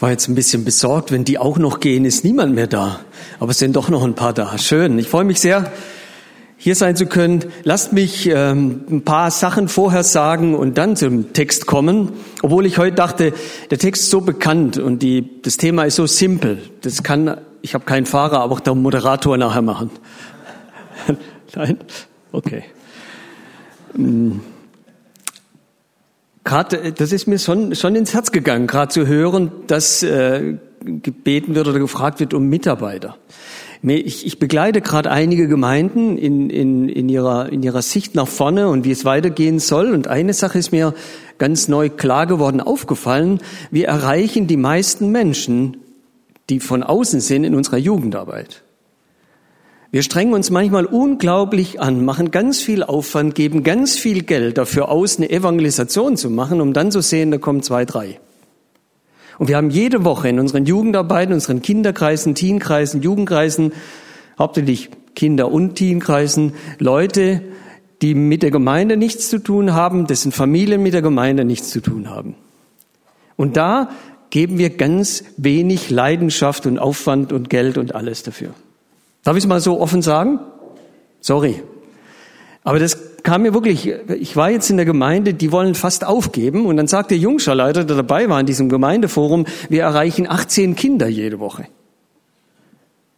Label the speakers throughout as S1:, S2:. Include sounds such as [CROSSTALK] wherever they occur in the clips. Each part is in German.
S1: war jetzt ein bisschen besorgt, wenn die auch noch gehen, ist niemand mehr da. Aber es sind doch noch ein paar da. Schön. Ich freue mich sehr, hier sein zu können. Lasst mich ähm, ein paar Sachen vorher sagen und dann zum Text kommen. Obwohl ich heute dachte, der Text ist so bekannt und die, das Thema ist so simpel. Das kann, ich habe keinen Fahrer, aber auch der Moderator nachher machen. [LAUGHS] Nein? Okay. Hm gerade, das ist mir schon, schon ins Herz gegangen, gerade zu hören, dass äh, gebeten wird oder gefragt wird um Mitarbeiter. Ich, ich begleite gerade einige Gemeinden in, in, in, ihrer, in ihrer Sicht nach vorne und wie es weitergehen soll. Und eine Sache ist mir ganz neu klar geworden, aufgefallen. Wir erreichen die meisten Menschen, die von außen sind, in unserer Jugendarbeit. Wir strengen uns manchmal unglaublich an, machen ganz viel Aufwand, geben ganz viel Geld dafür aus, eine Evangelisation zu machen, um dann zu sehen, da kommen zwei, drei. Und wir haben jede Woche in unseren Jugendarbeiten, unseren Kinderkreisen, Teenkreisen, Jugendkreisen, hauptsächlich Kinder- und Teenkreisen, Leute, die mit der Gemeinde nichts zu tun haben, dessen Familien mit der Gemeinde nichts zu tun haben. Und da geben wir ganz wenig Leidenschaft und Aufwand und Geld und alles dafür. Darf ich es mal so offen sagen? Sorry. Aber das kam mir wirklich, ich war jetzt in der Gemeinde, die wollen fast aufgeben. Und dann sagt der Jungscherleiter, der dabei war in diesem Gemeindeforum, wir erreichen 18 Kinder jede Woche.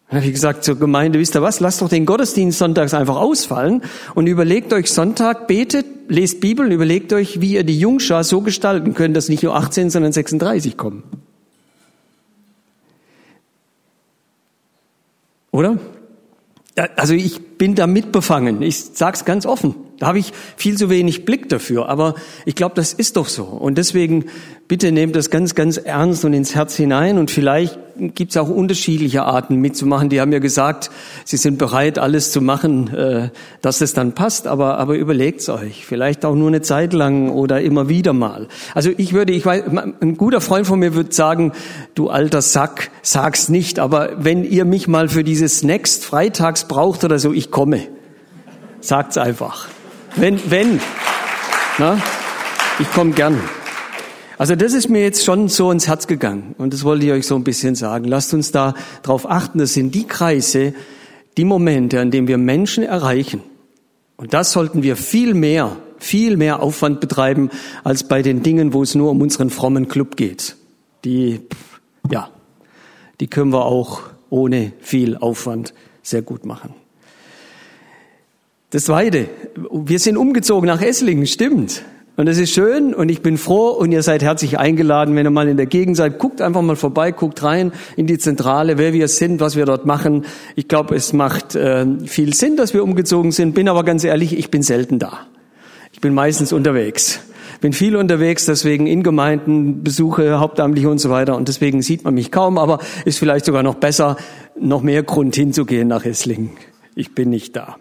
S1: Dann habe ich gesagt zur Gemeinde, wisst ihr was, lasst doch den Gottesdienst sonntags einfach ausfallen und überlegt euch Sonntag, betet, lest Bibel, überlegt euch, wie ihr die Jungschar so gestalten könnt, dass nicht nur 18, sondern 36 kommen. Oder? Also ich bin da mitbefangen. Ich sag's ganz offen. Da habe ich viel zu wenig Blick dafür. Aber ich glaube, das ist doch so. Und deswegen bitte nehmt das ganz, ganz ernst und ins Herz hinein. Und vielleicht gibt es auch unterschiedliche Arten mitzumachen. Die haben ja gesagt, sie sind bereit, alles zu machen, äh, dass es dann passt. Aber, aber überlegt's euch. Vielleicht auch nur eine Zeit lang oder immer wieder mal. Also ich würde, ich weiß, ein guter Freund von mir würde sagen, du alter Sack, sag's nicht. Aber wenn ihr mich mal für dieses Next freitags braucht oder so, ich komme. Sagt's einfach. Wenn, wenn. Na? Ich komme gern. Also das ist mir jetzt schon so ins Herz gegangen und das wollte ich euch so ein bisschen sagen. Lasst uns da drauf achten, das sind die Kreise, die Momente, an denen wir Menschen erreichen. Und das sollten wir viel mehr, viel mehr Aufwand betreiben, als bei den Dingen, wo es nur um unseren frommen Club geht. Die, ja, die können wir auch ohne viel Aufwand sehr gut machen. Das Zweite, wir sind umgezogen nach Esslingen, stimmt. Und das ist schön und ich bin froh und ihr seid herzlich eingeladen, wenn ihr mal in der Gegend seid, guckt einfach mal vorbei, guckt rein in die Zentrale, wer wir sind, was wir dort machen. Ich glaube, es macht äh, viel Sinn, dass wir umgezogen sind, bin aber ganz ehrlich, ich bin selten da. Ich bin meistens unterwegs. Bin viel unterwegs, deswegen in Gemeinden, Besuche, Hauptamtliche und so weiter und deswegen sieht man mich kaum, aber ist vielleicht sogar noch besser, noch mehr Grund hinzugehen nach Esslingen. Ich bin nicht da.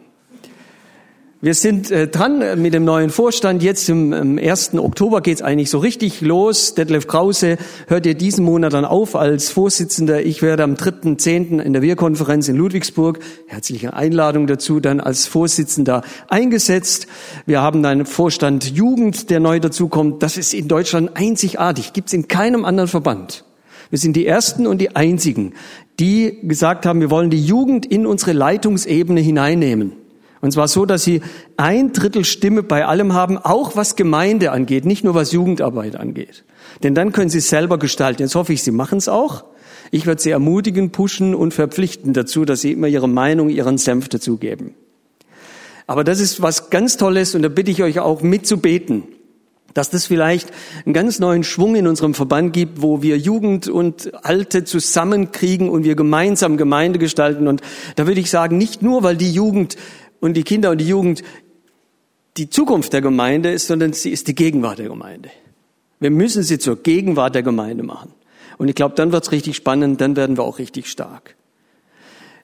S1: Wir sind äh, dran mit dem neuen Vorstand. Jetzt im, im 1. Oktober geht's eigentlich so richtig los. Detlef Krause hört ihr diesen Monat dann auf als Vorsitzender. Ich werde am 3.10. in der Wir-Konferenz in Ludwigsburg, herzliche Einladung dazu, dann als Vorsitzender eingesetzt. Wir haben einen Vorstand Jugend, der neu dazukommt. Das ist in Deutschland einzigartig, gibt's in keinem anderen Verband. Wir sind die Ersten und die Einzigen, die gesagt haben, wir wollen die Jugend in unsere Leitungsebene hineinnehmen. Und zwar so, dass sie ein Drittel Stimme bei allem haben, auch was Gemeinde angeht, nicht nur was Jugendarbeit angeht. Denn dann können sie selber gestalten. Jetzt hoffe ich, sie machen es auch. Ich werde sie ermutigen, pushen und verpflichten dazu, dass sie immer ihre Meinung, ihren Senf dazugeben. Aber das ist was ganz Tolles und da bitte ich euch auch mitzubeten, dass das vielleicht einen ganz neuen Schwung in unserem Verband gibt, wo wir Jugend und Alte zusammenkriegen und wir gemeinsam Gemeinde gestalten. Und da würde ich sagen, nicht nur, weil die Jugend und die Kinder und die Jugend die Zukunft der Gemeinde ist, sondern sie ist die Gegenwart der Gemeinde. Wir müssen sie zur Gegenwart der Gemeinde machen. Und ich glaube, dann wird's richtig spannend, dann werden wir auch richtig stark.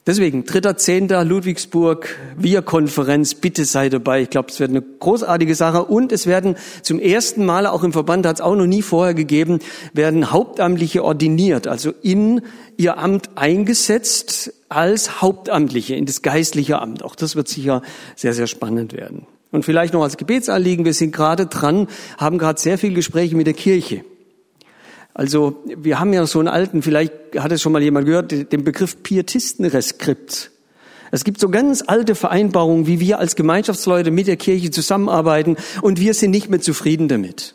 S1: Deswegen, 3.10. Ludwigsburg, Wir-Konferenz, bitte sei dabei. Ich glaube, es wird eine großartige Sache. Und es werden zum ersten Mal, auch im Verband hat es auch noch nie vorher gegeben, werden Hauptamtliche ordiniert, also in ihr Amt eingesetzt als Hauptamtliche in das geistliche Amt. Auch das wird sicher sehr, sehr spannend werden. Und vielleicht noch als Gebetsanliegen, wir sind gerade dran, haben gerade sehr viele Gespräche mit der Kirche. Also wir haben ja so einen alten, vielleicht hat es schon mal jemand gehört, den Begriff Pietistenreskript. Es gibt so ganz alte Vereinbarungen, wie wir als Gemeinschaftsleute mit der Kirche zusammenarbeiten und wir sind nicht mehr zufrieden damit.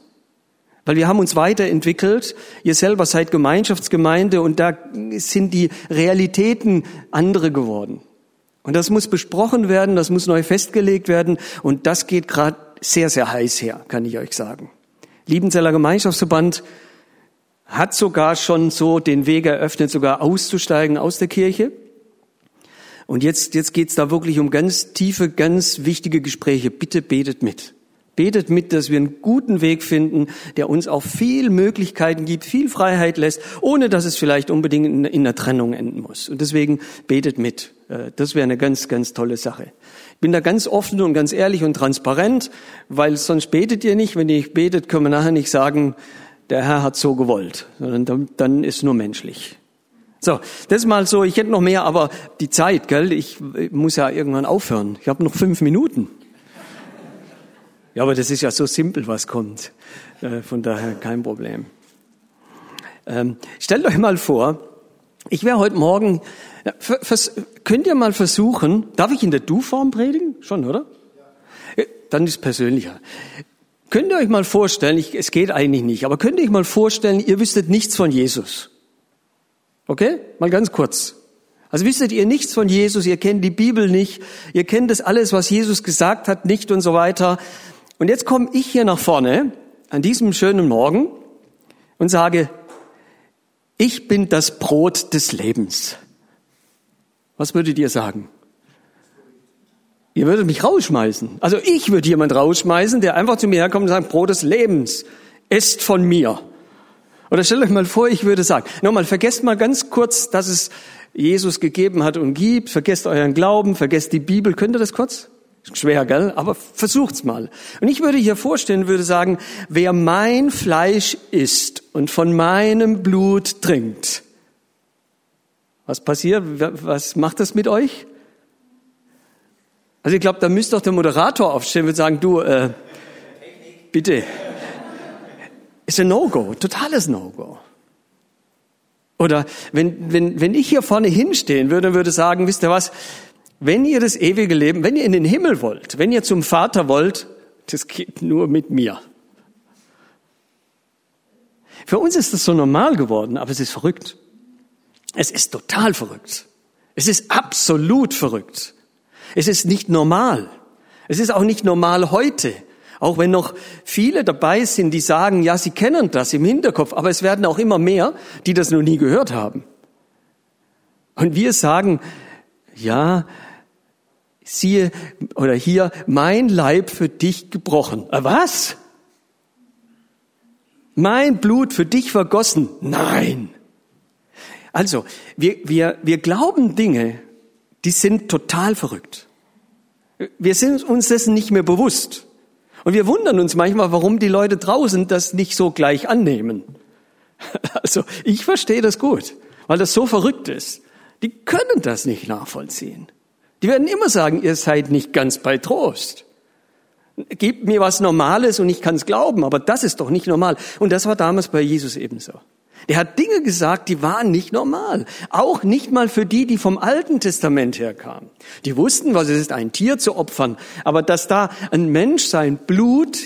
S1: Weil wir haben uns weiterentwickelt. Ihr selber seid Gemeinschaftsgemeinde und da sind die Realitäten andere geworden. Und das muss besprochen werden, das muss neu festgelegt werden und das geht gerade sehr, sehr heiß her, kann ich euch sagen. Liebenzeller Gemeinschaftsverband hat sogar schon so den Weg eröffnet, sogar auszusteigen aus der Kirche. Und jetzt, jetzt geht's da wirklich um ganz tiefe, ganz wichtige Gespräche. Bitte betet mit. Betet mit, dass wir einen guten Weg finden, der uns auch viel Möglichkeiten gibt, viel Freiheit lässt, ohne dass es vielleicht unbedingt in, in einer Trennung enden muss. Und deswegen betet mit. Äh, das wäre eine ganz, ganz tolle Sache. Ich bin da ganz offen und ganz ehrlich und transparent, weil sonst betet ihr nicht. Wenn ihr nicht betet, können wir nachher nicht sagen, der Herr hat so gewollt, sondern dann, ist nur menschlich. So, das ist mal so, ich hätte noch mehr, aber die Zeit, gell, ich, muss ja irgendwann aufhören. Ich habe noch fünf Minuten. Ja, aber das ist ja so simpel, was kommt. Äh, von daher kein Problem. Ähm, stellt euch mal vor, ich wäre heute Morgen, könnt ihr mal versuchen, darf ich in der Du-Form predigen? Schon, oder? Äh, dann ist persönlicher. Könnt ihr euch mal vorstellen, ich, es geht eigentlich nicht, aber könnt ihr euch mal vorstellen, ihr wüsstet nichts von Jesus. Okay? Mal ganz kurz. Also wüsstet ihr nichts von Jesus, ihr kennt die Bibel nicht, ihr kennt das alles, was Jesus gesagt hat, nicht und so weiter. Und jetzt komme ich hier nach vorne an diesem schönen Morgen und sage, ich bin das Brot des Lebens. Was würdet ihr sagen? Ihr würdet mich rausschmeißen. Also ich würde jemand rausschmeißen, der einfach zu mir herkommt und sagt, Brot des Lebens, esst von mir. Oder stellt euch mal vor, ich würde sagen, nochmal, vergesst mal ganz kurz, dass es Jesus gegeben hat und gibt. Vergesst euren Glauben, vergesst die Bibel. Könnt ihr das kurz? Schwer, gell? Aber versucht's mal. Und ich würde hier vorstellen, würde sagen, wer mein Fleisch isst und von meinem Blut trinkt, was passiert? Was macht das mit euch? Also ich glaube, da müsste doch der Moderator aufstehen und sagen, du, äh, bitte. Ist ein No-Go, totales No-Go. Oder wenn, wenn, wenn ich hier vorne hinstehen würde und würde sagen, wisst ihr was, wenn ihr das ewige Leben, wenn ihr in den Himmel wollt, wenn ihr zum Vater wollt, das geht nur mit mir. Für uns ist das so normal geworden, aber es ist verrückt. Es ist total verrückt. Es ist absolut verrückt. Es ist nicht normal. Es ist auch nicht normal heute. Auch wenn noch viele dabei sind, die sagen, ja, sie kennen das im Hinterkopf, aber es werden auch immer mehr, die das noch nie gehört haben. Und wir sagen, ja, siehe, oder hier, mein Leib für dich gebrochen. Äh, was? Mein Blut für dich vergossen? Nein. Also, wir, wir, wir glauben Dinge, die sind total verrückt. Wir sind uns dessen nicht mehr bewusst. Und wir wundern uns manchmal, warum die Leute draußen das nicht so gleich annehmen. [LAUGHS] Also ich verstehe das gut, weil das so verrückt ist. Die können das nicht nachvollziehen. Die werden immer sagen, ihr seid nicht ganz bei Trost. Gebt mir was Normales und ich kann es glauben, aber das ist doch nicht normal. Und das war damals bei Jesus ebenso. Der hat Dinge gesagt, die waren nicht normal. Auch nicht mal für die, die vom Alten Testament herkamen. Die wussten, was es ist, ein Tier zu opfern. Aber dass da ein Mensch sein Blut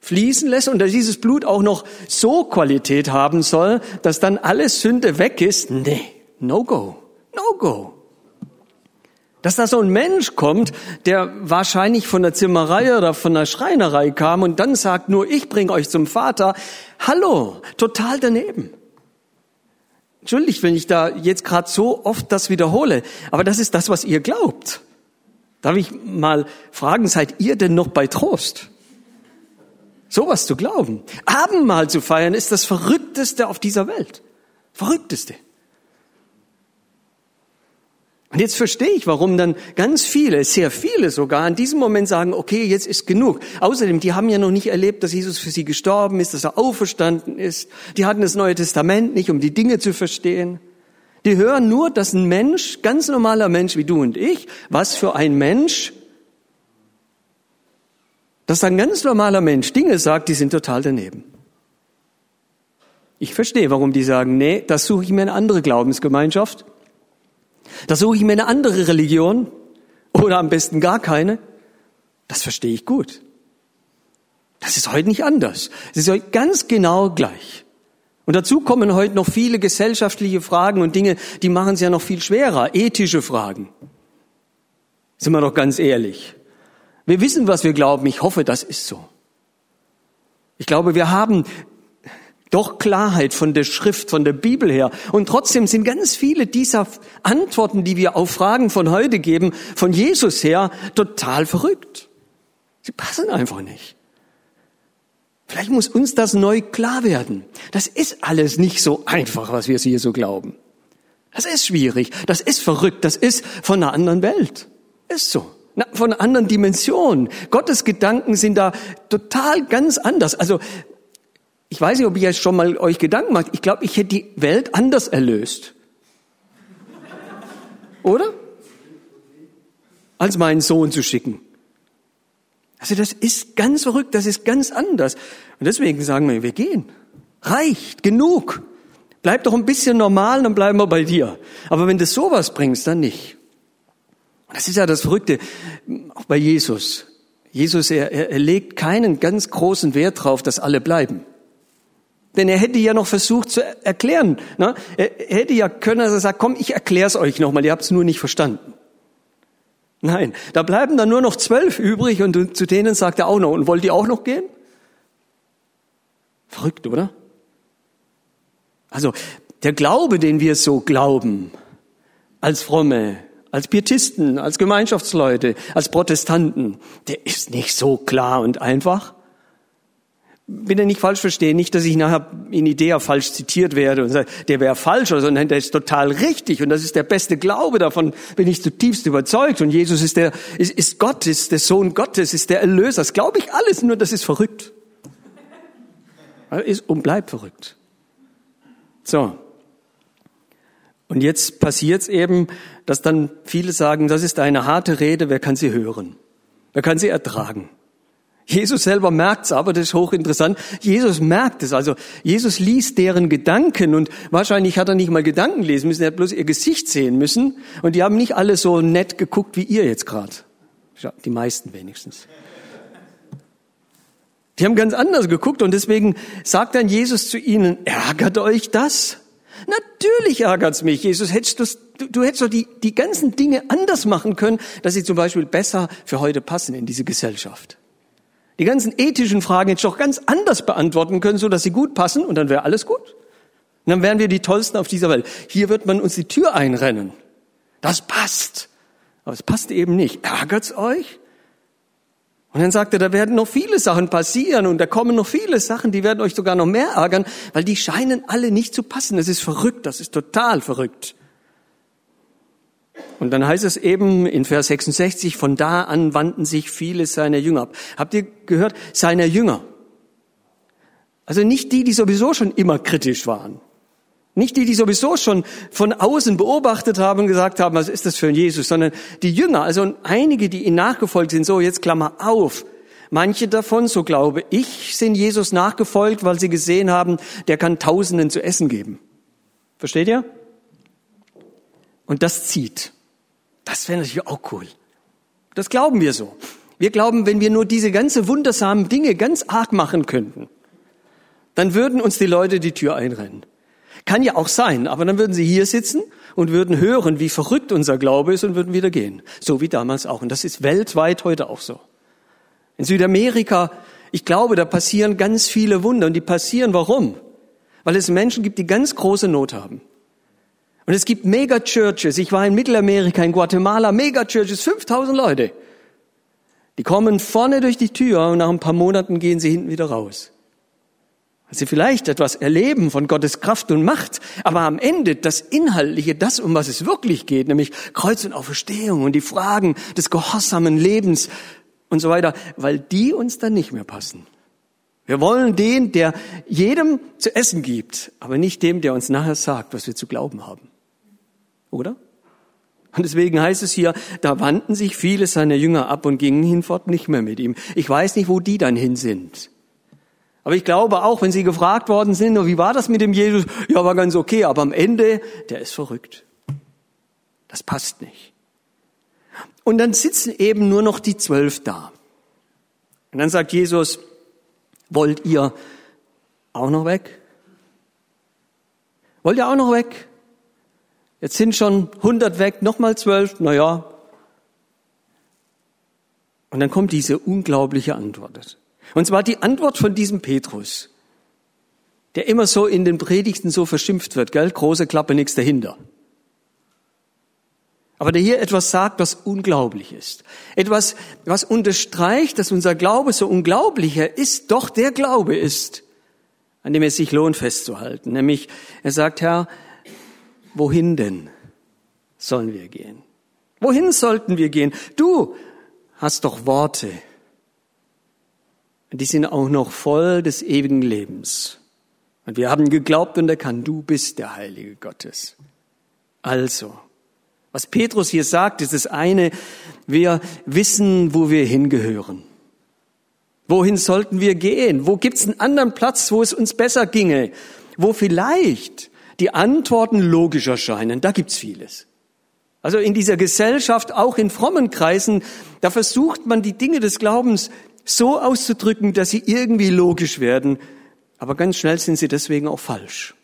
S1: fließen lässt und dass dieses Blut auch noch so Qualität haben soll, dass dann alles Sünde weg ist, nee, no go, no go. Dass da so ein Mensch kommt, der wahrscheinlich von der Zimmerei oder von der Schreinerei kam und dann sagt nur, ich bringe euch zum Vater. Hallo, total daneben. Entschuldigt, wenn ich da jetzt gerade so oft das wiederhole, aber das ist das, was ihr glaubt. Darf ich mal fragen, seid ihr denn noch bei Trost? Sowas zu glauben. Abendmahl zu feiern ist das Verrückteste auf dieser Welt. Verrückteste. Und jetzt verstehe ich, warum dann ganz viele, sehr viele sogar, in diesem Moment sagen, okay, jetzt ist genug. Außerdem, die haben ja noch nicht erlebt, dass Jesus für sie gestorben ist, dass er auferstanden ist. Die hatten das Neue Testament nicht, um die Dinge zu verstehen. Die hören nur, dass ein Mensch, ganz normaler Mensch wie du und ich, was für ein Mensch, dass ein ganz normaler Mensch Dinge sagt, die sind total daneben. Ich verstehe, warum die sagen, nee, das suche ich mir eine andere Glaubensgemeinschaft. Da suche ich mir eine andere Religion oder am besten gar keine. Das verstehe ich gut. Das ist heute nicht anders. Es ist heute ganz genau gleich. Und dazu kommen heute noch viele gesellschaftliche Fragen und Dinge, die machen es ja noch viel schwerer. Ethische Fragen. Sind wir doch ganz ehrlich. Wir wissen, was wir glauben. Ich hoffe, das ist so. Ich glaube, wir haben doch Klarheit von der Schrift, von der Bibel her. Und trotzdem sind ganz viele dieser Antworten, die wir auf Fragen von heute geben, von Jesus her, total verrückt. Sie passen einfach nicht. Vielleicht muss uns das neu klar werden. Das ist alles nicht so einfach, was wir hier so glauben. Das ist schwierig, das ist verrückt, das ist von einer anderen Welt. Ist so. Von einer anderen Dimension. Gottes Gedanken sind da total ganz anders. Also ich weiß nicht, ob ihr jetzt schon mal euch Gedanken macht. Ich glaube, ich hätte die Welt anders erlöst. Oder? Als meinen Sohn zu schicken. Also das ist ganz verrückt, das ist ganz anders. Und deswegen sagen wir, wir gehen. Reicht, genug. Bleib doch ein bisschen normal, dann bleiben wir bei dir. Aber wenn du sowas bringst, dann nicht. Das ist ja das Verrückte, auch bei Jesus. Jesus, er, er, er legt keinen ganz großen Wert drauf, dass alle bleiben. Denn er hätte ja noch versucht zu erklären. Ne? Er hätte ja können, dass er sagt, komm, ich erkläre es euch nochmal, ihr habt es nur nicht verstanden. Nein, da bleiben dann nur noch zwölf übrig und zu denen sagt er auch noch, und wollt ihr auch noch gehen? Verrückt, oder? Also der Glaube, den wir so glauben, als Fromme, als Pietisten, als Gemeinschaftsleute, als Protestanten, der ist nicht so klar und einfach bitte nicht falsch verstehen, nicht, dass ich nachher in Idea falsch zitiert werde und sage, der wäre falsch, sondern der ist total richtig und das ist der beste Glaube, davon bin ich zutiefst überzeugt und Jesus ist der, ist, ist Gott, ist der Sohn Gottes, ist der Erlöser, das glaube ich alles, nur das ist verrückt. Ist und bleibt verrückt. So. Und jetzt passiert es eben, dass dann viele sagen, das ist eine harte Rede, wer kann sie hören? Wer kann sie ertragen? Jesus selber merkt's, aber das ist hochinteressant. Jesus merkt es. Also Jesus liest deren Gedanken und wahrscheinlich hat er nicht mal Gedanken lesen müssen, er hat bloß ihr Gesicht sehen müssen. Und die haben nicht alle so nett geguckt wie ihr jetzt gerade. Die meisten wenigstens. Die haben ganz anders geguckt und deswegen sagt dann Jesus zu ihnen, ärgert euch das? Natürlich ärgert's mich, Jesus. Hättest du, du hättest doch die, die ganzen Dinge anders machen können, dass sie zum Beispiel besser für heute passen in diese Gesellschaft. Die ganzen ethischen Fragen ich doch ganz anders beantworten können, so dass sie gut passen und dann wäre alles gut. Und dann wären wir die Tollsten auf dieser Welt. Hier wird man uns die Tür einrennen. Das passt. Aber es passt eben nicht. Ärgert's euch? Und dann sagt er, da werden noch viele Sachen passieren und da kommen noch viele Sachen, die werden euch sogar noch mehr ärgern, weil die scheinen alle nicht zu passen. Das ist verrückt, das ist total verrückt. Und dann heißt es eben in Vers 66, von da an wandten sich viele seiner Jünger ab. Habt ihr gehört? Seiner Jünger. Also nicht die, die sowieso schon immer kritisch waren. Nicht die, die sowieso schon von außen beobachtet haben und gesagt haben, was ist das für ein Jesus, sondern die Jünger, also einige, die ihnen nachgefolgt sind, so jetzt Klammer auf. Manche davon, so glaube ich, sind Jesus nachgefolgt, weil sie gesehen haben, der kann Tausenden zu essen geben. Versteht ihr? Und das zieht. Das wäre natürlich auch cool. Das glauben wir so. Wir glauben, wenn wir nur diese ganze wundersamen Dinge ganz arg machen könnten, dann würden uns die Leute die Tür einrennen. Kann ja auch sein, aber dann würden sie hier sitzen und würden hören, wie verrückt unser Glaube ist und würden wieder gehen. So wie damals auch. Und das ist weltweit heute auch so. In Südamerika, ich glaube, da passieren ganz viele Wunder. Und die passieren warum? Weil es Menschen gibt, die ganz große Not haben. Und es gibt Mega-Churches. Ich war in Mittelamerika, in Guatemala, Mega-Churches, 5000 Leute. Die kommen vorne durch die Tür und nach ein paar Monaten gehen sie hinten wieder raus. Weil sie vielleicht etwas erleben von Gottes Kraft und Macht, aber am Ende das Inhaltliche, das, um was es wirklich geht, nämlich Kreuz und Auferstehung und die Fragen des gehorsamen Lebens und so weiter, weil die uns dann nicht mehr passen. Wir wollen den, der jedem zu essen gibt, aber nicht dem, der uns nachher sagt, was wir zu glauben haben. Oder? Und deswegen heißt es hier, da wandten sich viele seiner Jünger ab und gingen hinfort nicht mehr mit ihm. Ich weiß nicht, wo die dann hin sind. Aber ich glaube auch, wenn sie gefragt worden sind, wie war das mit dem Jesus? Ja, war ganz okay, aber am Ende, der ist verrückt. Das passt nicht. Und dann sitzen eben nur noch die zwölf da. Und dann sagt Jesus, wollt ihr auch noch weg? Wollt ihr auch noch weg? Jetzt sind schon hundert weg, nochmal zwölf, na ja. Und dann kommt diese unglaubliche Antwort. Und zwar die Antwort von diesem Petrus, der immer so in den Predigten so verschimpft wird, gell? Große Klappe, nichts dahinter. Aber der hier etwas sagt, was unglaublich ist. Etwas, was unterstreicht, dass unser Glaube so unglaublicher ist, doch der Glaube ist, an dem es sich lohnt festzuhalten. Nämlich, er sagt, Herr, wohin denn sollen wir gehen? Wohin sollten wir gehen? Du hast doch Worte. Die sind auch noch voll des ewigen Lebens. Und wir haben geglaubt und erkannt, du bist der Heilige Gottes. Also, was Petrus hier sagt, ist das eine, wir wissen, wo wir hingehören. Wohin sollten wir gehen? Wo gibt's einen anderen Platz, wo es uns besser ginge? Wo vielleicht die Antworten logisch erscheinen? Da gibt's vieles. Also in dieser Gesellschaft, auch in frommen Kreisen, da versucht man die Dinge des Glaubens so auszudrücken, dass sie irgendwie logisch werden. Aber ganz schnell sind sie deswegen auch falsch.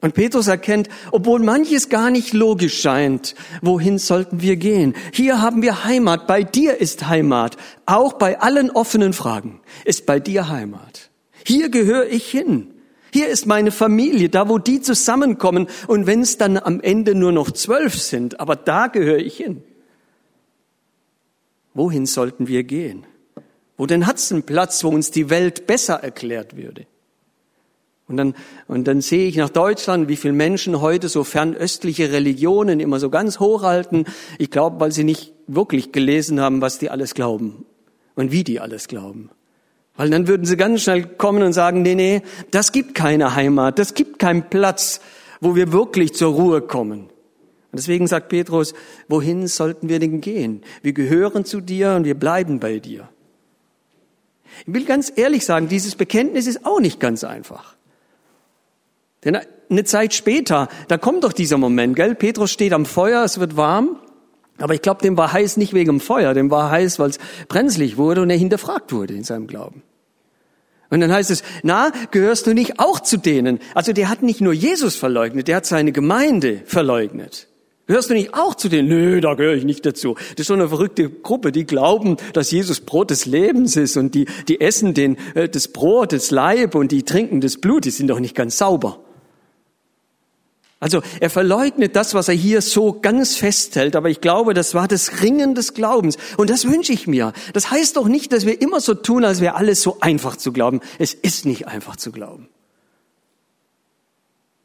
S1: Und Petrus erkennt, obwohl manches gar nicht logisch scheint, wohin sollten wir gehen? Hier haben wir Heimat, bei dir ist Heimat. Auch bei allen offenen Fragen ist bei dir Heimat. Hier gehöre ich hin. Hier ist meine Familie, da wo die zusammenkommen. Und wenn es dann am Ende nur noch zwölf sind, aber da gehöre ich hin. Wohin sollten wir gehen? Wo denn hat's einen Platz, wo uns die Welt besser erklärt würde? Und dann, und dann sehe ich nach Deutschland, wie viele Menschen heute so fernöstliche Religionen immer so ganz hochhalten. Ich glaube, weil sie nicht wirklich gelesen haben, was die alles glauben und wie die alles glauben. Weil dann würden sie ganz schnell kommen und sagen, nee, nee, das gibt keine Heimat, das gibt keinen Platz, wo wir wirklich zur Ruhe kommen. Und deswegen sagt Petrus, wohin sollten wir denn gehen? Wir gehören zu dir und wir bleiben bei dir. Ich will ganz ehrlich sagen, dieses Bekenntnis ist auch nicht ganz einfach. Denn eine Zeit später, da kommt doch dieser Moment, gell? Petrus steht am Feuer, es wird warm. Aber ich glaube, dem war heiß nicht wegen dem Feuer, dem war heiß, weil es brenzlig wurde und er hinterfragt wurde in seinem Glauben. Und dann heißt es, na, gehörst du nicht auch zu denen? Also der hat nicht nur Jesus verleugnet, der hat seine Gemeinde verleugnet. Gehörst du nicht auch zu denen? Nö, da gehöre ich nicht dazu. Das ist so eine verrückte Gruppe, die glauben, dass Jesus Brot des Lebens ist und die, die essen den, äh, das Brot, das Leib und die trinken das Blut, die sind doch nicht ganz sauber. Also er verleugnet das, was er hier so ganz festhält, aber ich glaube, das war das Ringen des Glaubens. Und das wünsche ich mir. Das heißt doch nicht, dass wir immer so tun, als wäre alles so einfach zu glauben. Es ist nicht einfach zu glauben.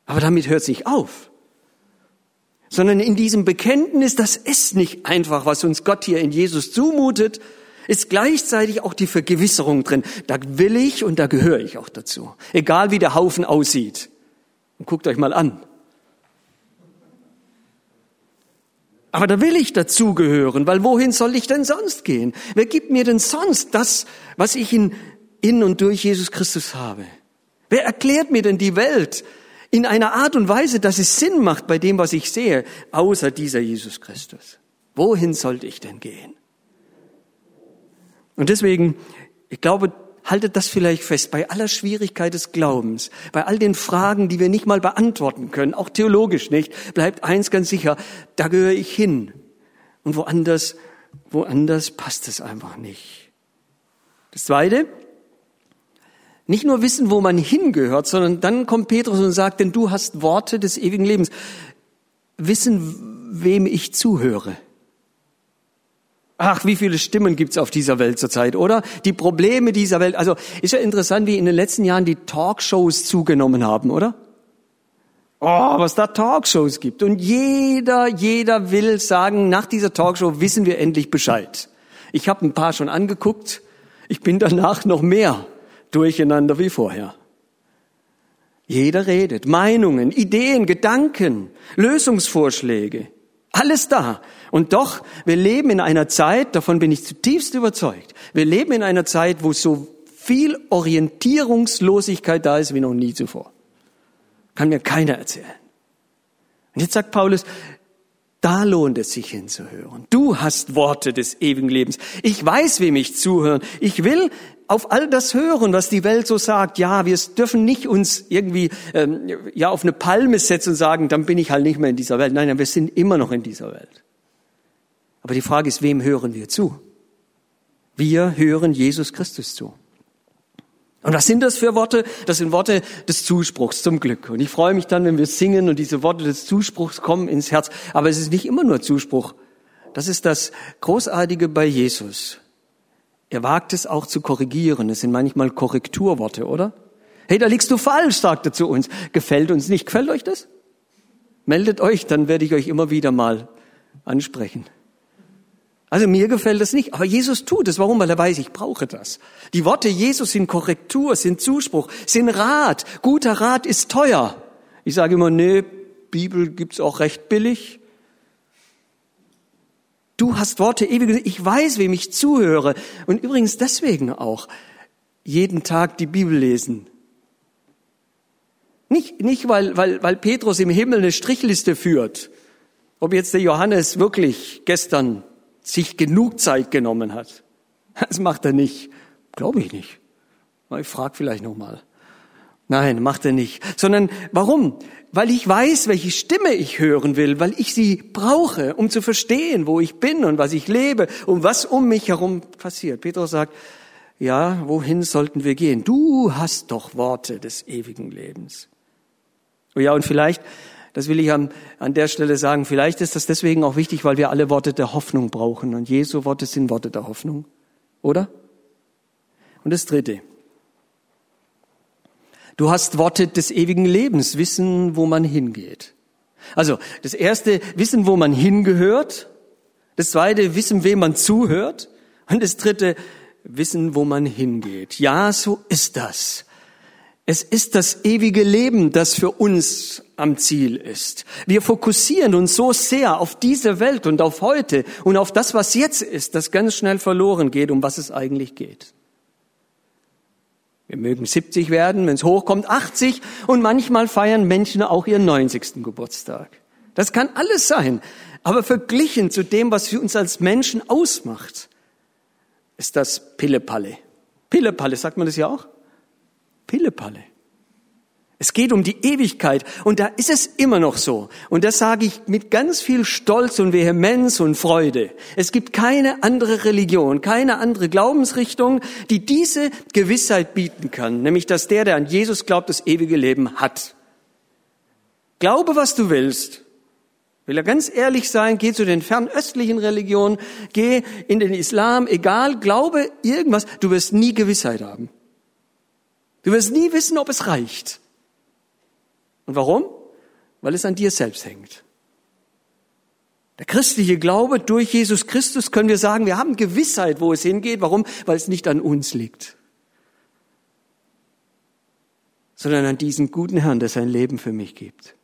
S1: Aber damit hört es nicht auf. Sondern in diesem Bekenntnis, das ist nicht einfach, was uns Gott hier in Jesus zumutet, ist gleichzeitig auch die Vergewisserung drin. Da will ich und da gehöre ich auch dazu. Egal wie der Haufen aussieht. Und guckt euch mal an. Aber da will ich dazugehören, weil wohin soll ich denn sonst gehen? Wer gibt mir denn sonst das, was ich in, in und durch Jesus Christus habe? Wer erklärt mir denn die Welt in einer Art und Weise, dass es Sinn macht bei dem, was ich sehe, außer dieser Jesus Christus? Wohin sollte ich denn gehen? Und deswegen, ich glaube, haltet das vielleicht fest, bei aller Schwierigkeit des Glaubens, bei all den Fragen, die wir nicht mal beantworten können, auch theologisch nicht, bleibt eins ganz sicher, da gehöre ich hin. Und woanders, woanders passt es einfach nicht. Das Zweite, nicht nur wissen, wo man hingehört, sondern dann kommt Petrus und sagt, denn du hast Worte des ewigen Lebens. Wissen, wem ich zuhöre. Ach, wie viele Stimmen gibt's auf dieser Welt zurzeit, oder? Die Probleme dieser Welt. Also ist ja interessant, wie in den letzten Jahren die Talkshows zugenommen haben, oder? Oh, was da Talkshows gibt. Und jeder, jeder will sagen, nach dieser Talkshow wissen wir endlich Bescheid. Ich habe ein paar schon angeguckt. Ich bin danach noch mehr durcheinander wie vorher. Jeder redet. Meinungen, Ideen, Gedanken, Lösungsvorschläge. Alles da. Und doch, wir leben in einer Zeit, davon bin ich zutiefst überzeugt, wir leben in einer Zeit, wo so viel Orientierungslosigkeit da ist wie noch nie zuvor. Kann mir keiner erzählen. Und jetzt sagt Paulus, da lohnt es sich hinzuhören. Du hast Worte des ewigen Lebens. Ich weiß, wem ich zuhören. Ich will auf all das hören, was die Welt so sagt. Ja, wir dürfen nicht uns irgendwie ähm, ja auf eine Palme setzen und sagen, dann bin ich halt nicht mehr in dieser Welt. Nein, nein, wir sind immer noch in dieser Welt. Aber die Frage ist, wem hören wir zu? Wir hören Jesus Christus zu. Und was sind das für Worte? Das sind Worte des Zuspruchs zum Glück. Und ich freue mich dann, wenn wir singen und diese Worte des Zuspruchs kommen ins Herz. Aber es ist nicht immer nur Zuspruch. Das ist das Großartige bei Jesus. Er wagt es auch zu korrigieren. Es sind manchmal Korrekturworte, oder? Hey, da liegst du falsch, sagt er zu uns. Gefällt uns nicht. Gefällt euch das? Meldet euch, dann werde ich euch immer wieder mal ansprechen. Also mir gefällt das nicht, aber Jesus tut es. Warum? Weil er weiß, ich brauche das. Die Worte Jesus sind Korrektur, sind Zuspruch, sind Rat. Guter Rat ist teuer. Ich sage immer, nee, Bibel gibt's auch recht billig. Du hast Worte ewig. Ich weiß, wem ich zuhöre. Und übrigens deswegen auch jeden Tag die Bibel lesen. Nicht, nicht weil, weil, weil Petrus im Himmel eine Strichliste führt. Ob jetzt der Johannes wirklich gestern sich genug Zeit genommen hat. Das macht er nicht. Glaube ich nicht. Ich frage vielleicht nochmal. Nein, macht er nicht. Sondern warum? Weil ich weiß, welche Stimme ich hören will, weil ich sie brauche, um zu verstehen, wo ich bin und was ich lebe und was um mich herum passiert. Petrus sagt, ja, wohin sollten wir gehen? Du hast doch Worte des ewigen Lebens. Oh ja, und vielleicht das will ich an, an der Stelle sagen. Vielleicht ist das deswegen auch wichtig, weil wir alle Worte der Hoffnung brauchen. Und Jesu Worte sind Worte der Hoffnung. Oder? Und das dritte. Du hast Worte des ewigen Lebens, wissen, wo man hingeht. Also, das erste, wissen, wo man hingehört. Das zweite, wissen, wem man zuhört. Und das dritte, wissen, wo man hingeht. Ja, so ist das. Es ist das ewige Leben, das für uns am Ziel ist. Wir fokussieren uns so sehr auf diese Welt und auf heute und auf das, was jetzt ist, das ganz schnell verloren geht, um was es eigentlich geht. Wir mögen 70 werden, wenn es hochkommt 80 und manchmal feiern Menschen auch ihren 90. Geburtstag. Das kann alles sein. Aber verglichen zu dem, was für uns als Menschen ausmacht, ist das Pillepalle. Pillepalle, sagt man das ja auch? Pillepalle. Es geht um die Ewigkeit und da ist es immer noch so. Und das sage ich mit ganz viel Stolz und Vehemenz und Freude. Es gibt keine andere Religion, keine andere Glaubensrichtung, die diese Gewissheit bieten kann, nämlich dass der, der an Jesus glaubt, das ewige Leben hat. Glaube, was du willst. Will er ganz ehrlich sein, geh zu den fernöstlichen Religionen, geh in den Islam, egal, glaube irgendwas, du wirst nie Gewissheit haben. Du wirst nie wissen, ob es reicht. Und warum? Weil es an dir selbst hängt. Der christliche Glaube durch Jesus Christus können wir sagen, wir haben Gewissheit, wo es hingeht. Warum? Weil es nicht an uns liegt, sondern an diesen guten Herrn, der sein Leben für mich gibt.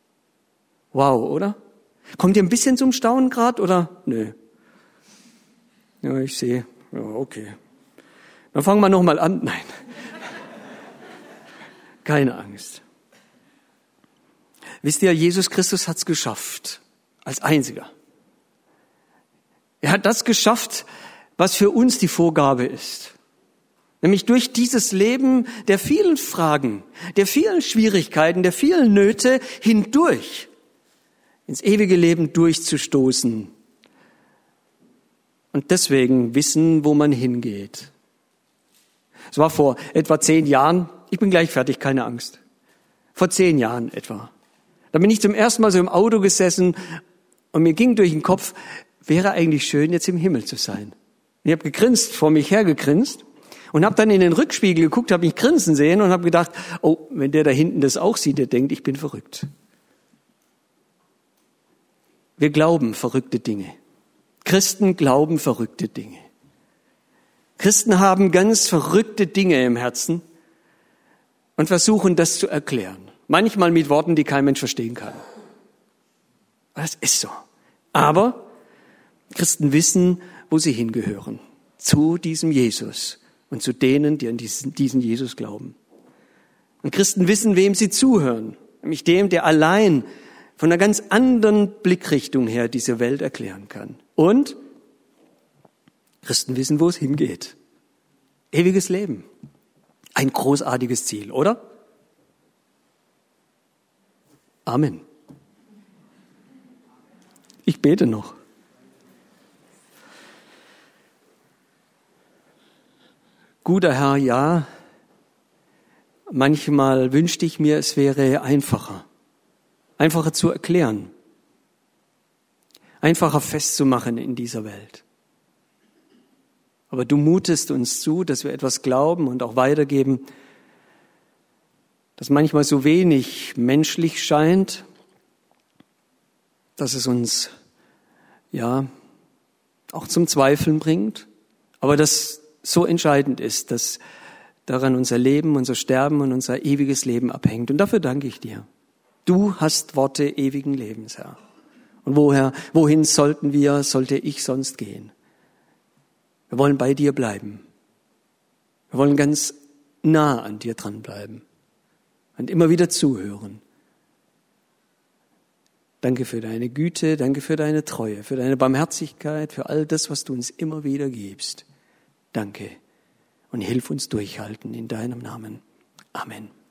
S1: Wow, oder? Kommt ihr ein bisschen zum Staunen gerade oder? Nö. Ja, ich sehe. Ja, okay. Dann fangen wir nochmal an. Nein. Keine Angst. Wisst ihr, Jesus Christus hat's geschafft. Als einziger. Er hat das geschafft, was für uns die Vorgabe ist. Nämlich durch dieses Leben der vielen Fragen, der vielen Schwierigkeiten, der vielen Nöte hindurch ins ewige Leben durchzustoßen. Und deswegen wissen, wo man hingeht. Es war vor etwa zehn Jahren, ich bin gleich fertig, keine Angst. Vor zehn Jahren etwa. Da bin ich zum ersten Mal so im Auto gesessen und mir ging durch den Kopf, wäre eigentlich schön, jetzt im Himmel zu sein. Und ich habe gegrinst, vor mich hergegrinst und habe dann in den Rückspiegel geguckt, habe mich grinsen sehen und habe gedacht, oh, wenn der da hinten das auch sieht, der denkt, ich bin verrückt. Wir glauben verrückte Dinge. Christen glauben verrückte Dinge. Christen haben ganz verrückte Dinge im Herzen und versuchen das zu erklären. Manchmal mit Worten, die kein Mensch verstehen kann. Das ist so. Aber Christen wissen, wo sie hingehören. Zu diesem Jesus. und zu denen, die an diesen, Jesus glauben. Und Christen wissen, wem sie zuhören, nämlich dem, der allein von einer ganz anderen Blickrichtung her diese Welt erklären kann. Und Christen wissen, wo es hingeht. Ewiges Leben. Ein großartiges Ziel, oder? Amen. Ich bete noch. Guter Herr, ja, manchmal wünschte ich mir, es wäre einfacher, einfacher zu erklären, einfacher festzumachen in dieser Welt. Aber du mutest uns zu, dass wir etwas glauben und auch weitergeben, das manchmal so wenig menschlich scheint, dass es uns ja auch zum Zweifeln bringt, aber das so entscheidend ist, dass daran unser Leben, unser Sterben und unser ewiges Leben abhängt. Und dafür danke ich dir. Du hast Worte ewigen Lebens, Herr. Und woher, wohin sollten wir, sollte ich sonst gehen? Wir wollen bei dir bleiben. Wir wollen ganz nah an dir dranbleiben und immer wieder zuhören. Danke für deine Güte, danke für deine Treue, für deine Barmherzigkeit, für all das, was du uns immer wieder gibst. Danke und hilf uns durchhalten in deinem Namen. Amen.